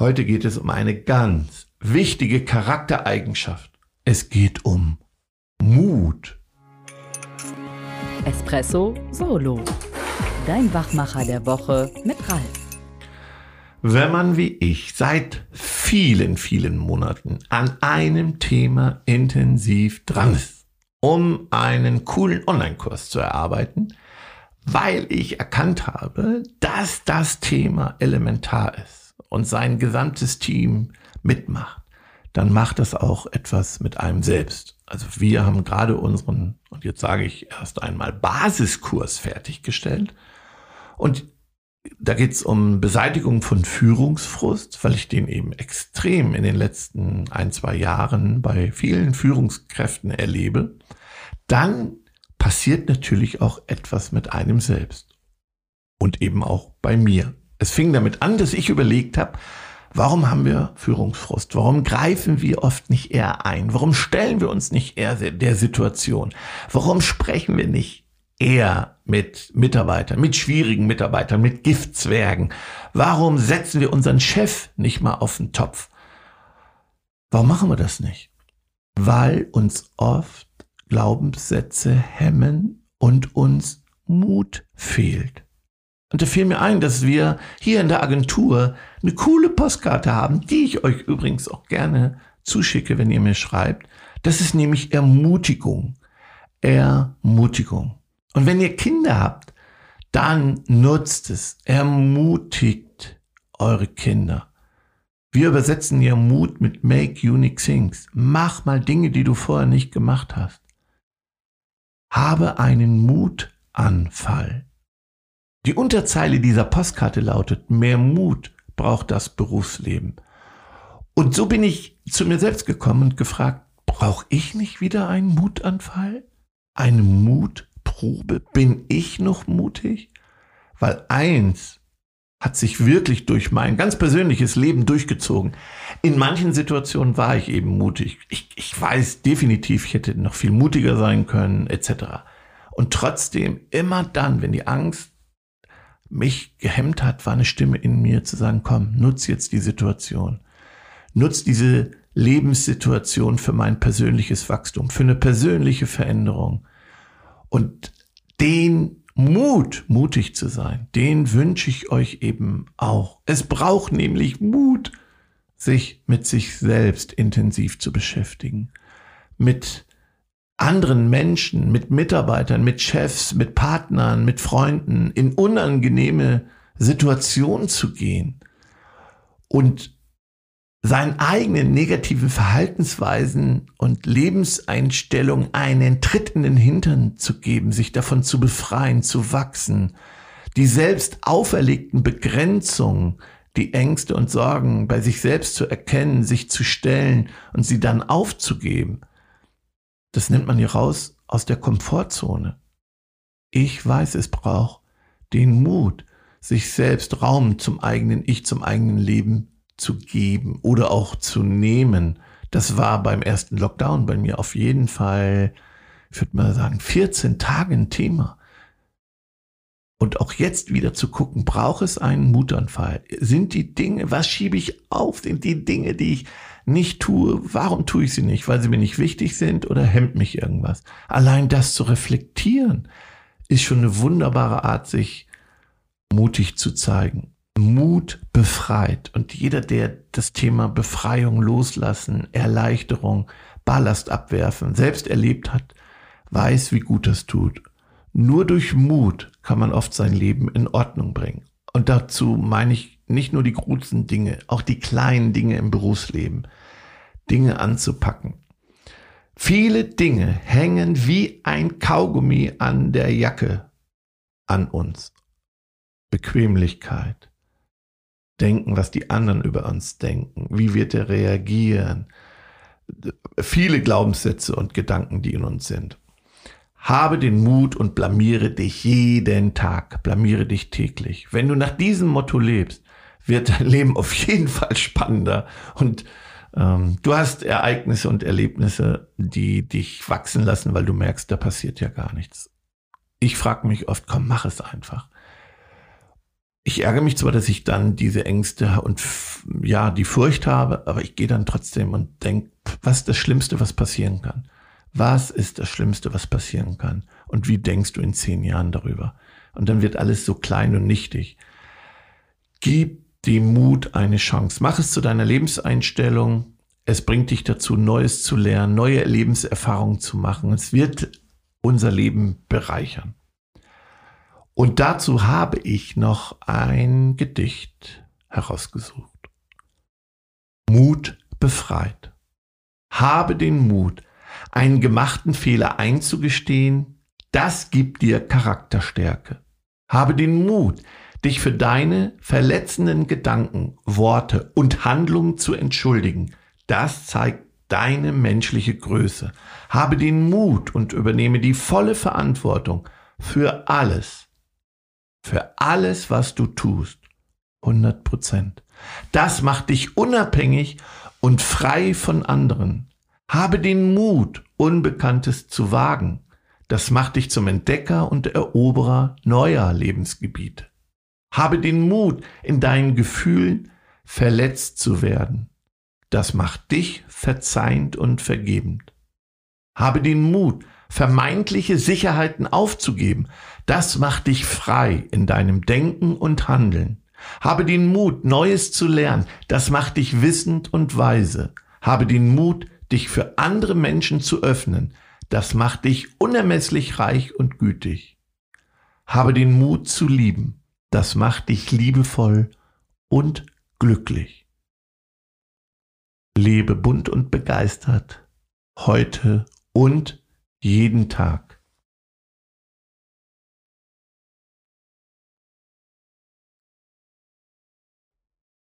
Heute geht es um eine ganz wichtige Charaktereigenschaft. Es geht um Mut. Espresso Solo. Dein Wachmacher der Woche mit Ralf. Wenn man wie ich seit vielen, vielen Monaten an einem Thema intensiv dran ist, um einen coolen Online-Kurs zu erarbeiten, weil ich erkannt habe, dass das Thema elementar ist und sein gesamtes Team mitmacht, dann macht das auch etwas mit einem selbst. Also wir haben gerade unseren, und jetzt sage ich erst einmal, Basiskurs fertiggestellt. Und da geht es um Beseitigung von Führungsfrust, weil ich den eben extrem in den letzten ein, zwei Jahren bei vielen Führungskräften erlebe. Dann passiert natürlich auch etwas mit einem selbst. Und eben auch bei mir. Es fing damit an, dass ich überlegt habe, warum haben wir Führungsfrust? Warum greifen wir oft nicht eher ein? Warum stellen wir uns nicht eher der Situation? Warum sprechen wir nicht eher mit Mitarbeitern, mit schwierigen Mitarbeitern, mit Giftzwergen? Warum setzen wir unseren Chef nicht mal auf den Topf? Warum machen wir das nicht? Weil uns oft Glaubenssätze hemmen und uns Mut fehlt. Und da fiel mir ein, dass wir hier in der Agentur eine coole Postkarte haben, die ich euch übrigens auch gerne zuschicke, wenn ihr mir schreibt. Das ist nämlich Ermutigung. Ermutigung. Und wenn ihr Kinder habt, dann nutzt es, ermutigt eure Kinder. Wir übersetzen ja Mut mit Make Unique Things. Mach mal Dinge, die du vorher nicht gemacht hast. Habe einen Mutanfall. Die Unterzeile dieser Postkarte lautet, mehr Mut braucht das Berufsleben. Und so bin ich zu mir selbst gekommen und gefragt, brauche ich nicht wieder einen Mutanfall? Eine Mutprobe? Bin ich noch mutig? Weil eins hat sich wirklich durch mein ganz persönliches Leben durchgezogen. In manchen Situationen war ich eben mutig. Ich, ich weiß definitiv, ich hätte noch viel mutiger sein können, etc. Und trotzdem, immer dann, wenn die Angst mich gehemmt hat, war eine Stimme in mir zu sagen, komm, nutz jetzt die Situation. Nutz diese Lebenssituation für mein persönliches Wachstum, für eine persönliche Veränderung. Und den Mut, mutig zu sein, den wünsche ich euch eben auch. Es braucht nämlich Mut, sich mit sich selbst intensiv zu beschäftigen, mit anderen Menschen, mit Mitarbeitern, mit Chefs, mit Partnern, mit Freunden in unangenehme Situationen zu gehen und seinen eigenen negativen Verhaltensweisen und Lebenseinstellungen einen Tritt in den Hintern zu geben, sich davon zu befreien, zu wachsen, die selbst auferlegten Begrenzungen, die Ängste und Sorgen bei sich selbst zu erkennen, sich zu stellen und sie dann aufzugeben das nennt man hier raus aus der Komfortzone. Ich weiß, es braucht den Mut, sich selbst Raum zum eigenen Ich, zum eigenen Leben zu geben oder auch zu nehmen. Das war beim ersten Lockdown bei mir auf jeden Fall, ich würde mal sagen, 14 Tage ein Thema. Und auch jetzt wieder zu gucken, braucht es einen Mutanfall? Sind die Dinge, was schiebe ich auf? Sind die Dinge, die ich nicht tue, warum tue ich sie nicht? Weil sie mir nicht wichtig sind oder hemmt mich irgendwas? Allein das zu reflektieren ist schon eine wunderbare Art, sich mutig zu zeigen. Mut befreit. Und jeder, der das Thema Befreiung loslassen, Erleichterung, Ballast abwerfen, selbst erlebt hat, weiß, wie gut das tut. Nur durch Mut kann man oft sein Leben in Ordnung bringen. Und dazu meine ich nicht nur die großen Dinge, auch die kleinen Dinge im Berufsleben. Dinge anzupacken. Viele Dinge hängen wie ein Kaugummi an der Jacke an uns. Bequemlichkeit. Denken, was die anderen über uns denken. Wie wird er reagieren? Viele Glaubenssätze und Gedanken, die in uns sind. Habe den Mut und blamiere dich jeden Tag, blamiere dich täglich. Wenn du nach diesem Motto lebst, wird dein Leben auf jeden Fall spannender und du hast Ereignisse und Erlebnisse, die dich wachsen lassen, weil du merkst, da passiert ja gar nichts. Ich frage mich oft, komm, mach es einfach. ich ärgere mich zwar, dass ich dann diese Ängste und ja, die Furcht habe, aber ich gehe dann trotzdem und denke, was ist das Schlimmste, was passieren kann? Was ist das Schlimmste, was passieren kann? Und wie denkst du in zehn Jahren darüber? Und dann wird alles so klein und nichtig. Gib dem Mut eine Chance. Mach es zu deiner Lebenseinstellung. Es bringt dich dazu, Neues zu lernen, neue Lebenserfahrungen zu machen. Es wird unser Leben bereichern. Und dazu habe ich noch ein Gedicht herausgesucht. Mut befreit. Habe den Mut, einen gemachten Fehler einzugestehen, das gibt dir Charakterstärke. Habe den Mut, dich für deine verletzenden Gedanken, Worte und Handlungen zu entschuldigen. Das zeigt deine menschliche Größe. Habe den Mut und übernehme die volle Verantwortung für alles, für alles, was du tust. 100 Prozent. Das macht dich unabhängig und frei von anderen. Habe den Mut, Unbekanntes zu wagen. Das macht dich zum Entdecker und Eroberer neuer Lebensgebiete. Habe den Mut, in deinen Gefühlen verletzt zu werden. Das macht dich verzeihend und vergebend. Habe den Mut, vermeintliche Sicherheiten aufzugeben. Das macht dich frei in deinem Denken und Handeln. Habe den Mut, Neues zu lernen. Das macht dich wissend und weise. Habe den Mut, dich für andere Menschen zu öffnen. Das macht dich unermesslich reich und gütig. Habe den Mut zu lieben. Das macht dich liebevoll und glücklich. Lebe bunt und begeistert, heute und jeden Tag.